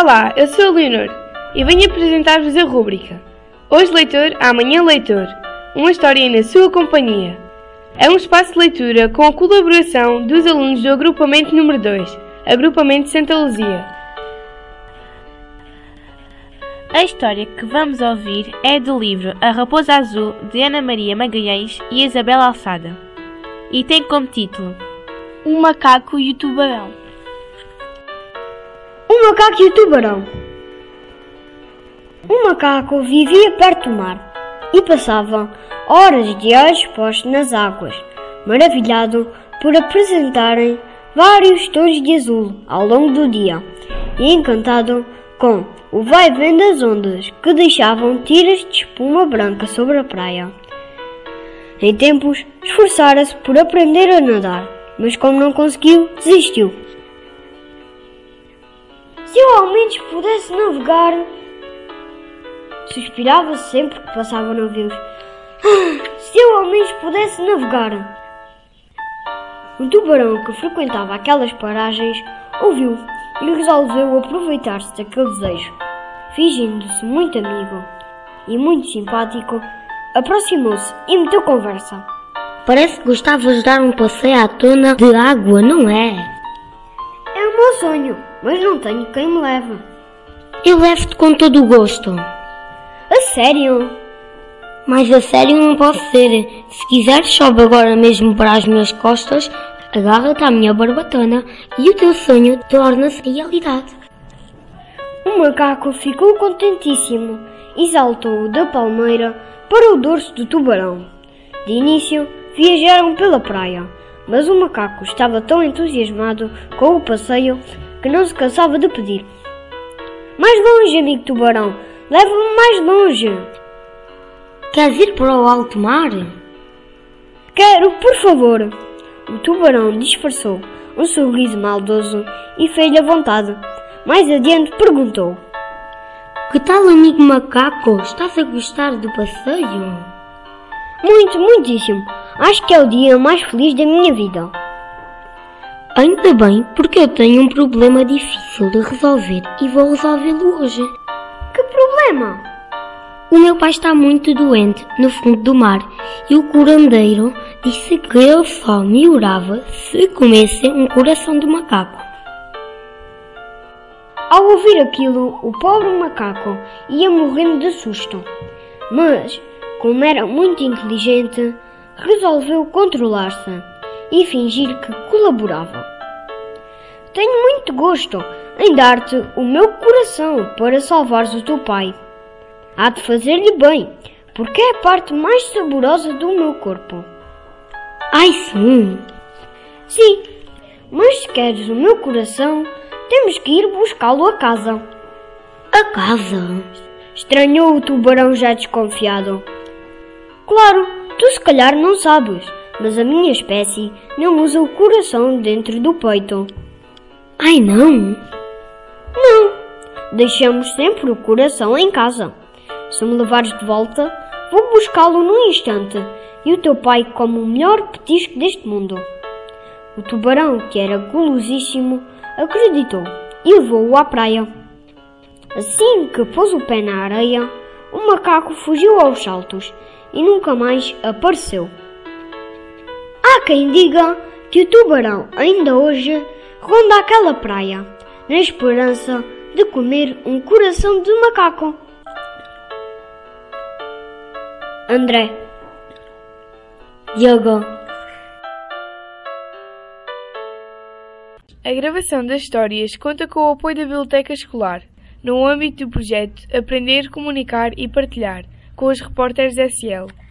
Olá, eu sou a Leonor e venho apresentar-vos a rúbrica Hoje Leitor, Amanhã Leitor Uma história na sua companhia. É um espaço de leitura com a colaboração dos alunos do agrupamento número 2, Agrupamento Santa Luzia. A história que vamos ouvir é do livro A Raposa Azul de Ana Maria Magalhães e Isabel Alçada e tem como título O Macaco e o Tubarão. O macaco e o tubarão. O macaco vivia perto do mar e passava horas de olhos postos nas águas, maravilhado por apresentarem vários tons de azul ao longo do dia e encantado com o vai-vem das ondas que deixavam tiras de espuma branca sobre a praia. Em tempos, esforçara-se por aprender a nadar, mas como não conseguiu, desistiu. Se eu ao menos pudesse navegar. Suspirava sempre que passava navios. Ah, se eu ao menos pudesse navegar. O tubarão que frequentava aquelas paragens ouviu e resolveu aproveitar-se daquele desejo. Fingindo-se muito amigo e muito simpático, aproximou-se e meteu conversa. Parece que gostavas de dar um passeio à tona de água, não é? É o meu sonho, mas não tenho quem me leve. Eu levo-te com todo o gosto. A sério? Mas a sério não posso ser. Se quiseres, sobe agora mesmo para as minhas costas, agarra-te à minha barbatana e o teu sonho torna-se realidade. O macaco ficou contentíssimo e saltou da palmeira para o dorso do tubarão. De início, viajaram pela praia, mas o macaco estava tão entusiasmado com o passeio que não se cansava de pedir. Mais longe, amigo tubarão, leva-me mais longe. Queres ir para o alto mar? Quero, por favor. O tubarão disfarçou um sorriso maldoso e fez-lhe a vontade. Mais adiante perguntou: Que tal, amigo macaco? Estás a gostar do passeio? Muito, muitíssimo. Acho que é o dia mais feliz da minha vida. Ainda bem, porque eu tenho um problema difícil de resolver e vou resolvê-lo hoje. Que problema? O meu pai está muito doente no fundo do mar e o curandeiro disse que ele só melhorava se comesse um coração de macaco. Ao ouvir aquilo, o pobre macaco ia morrendo de susto. Mas, como era muito inteligente, resolveu controlar-se e fingir que colaborava. Tenho muito gosto em dar-te o meu coração para salvares o teu pai. Há de fazer-lhe bem, porque é a parte mais saborosa do meu corpo. Ai sim! Sim, mas se queres o meu coração, temos que ir buscá-lo a casa. A casa? Estranhou o tubarão já desconfiado. Claro, tu se calhar não sabes, mas a minha espécie não usa o coração dentro do peito. Ai não? Não, deixamos sempre o coração em casa. Se me levares de volta, vou buscá-lo num instante e o teu pai come o melhor petisco deste mundo. O tubarão, que era gulosíssimo, acreditou e levou-o à praia. Assim que pôs o pé na areia, o macaco fugiu aos saltos e nunca mais apareceu. Quem diga que o tubarão ainda hoje ronda aquela praia, na esperança de comer um coração de macaco. André Diogo A gravação das histórias conta com o apoio da Biblioteca Escolar, no âmbito do projeto Aprender, Comunicar e Partilhar, com os repórteres SL.